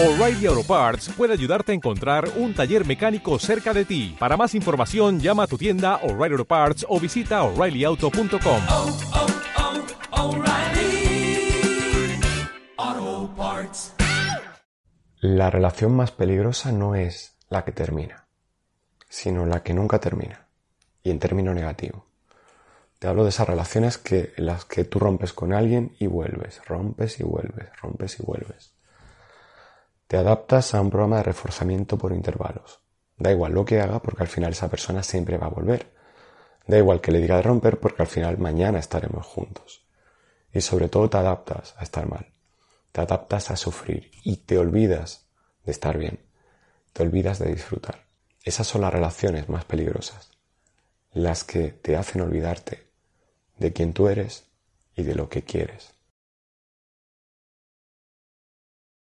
O'Reilly Auto Parts puede ayudarte a encontrar un taller mecánico cerca de ti. Para más información, llama a tu tienda O'Reilly Auto Parts o visita oreillyauto.com. oh, oh, Parts. La relación más peligrosa no es la que termina, sino la que nunca termina, y en término negativo. Te hablo de esas relaciones que, en las que tú rompes con alguien y vuelves, rompes y vuelves, rompes y vuelves. Te adaptas a un programa de reforzamiento por intervalos. Da igual lo que haga porque al final esa persona siempre va a volver. Da igual que le diga de romper porque al final mañana estaremos juntos. Y sobre todo te adaptas a estar mal. Te adaptas a sufrir y te olvidas de estar bien. Te olvidas de disfrutar. Esas son las relaciones más peligrosas. Las que te hacen olvidarte de quién tú eres y de lo que quieres.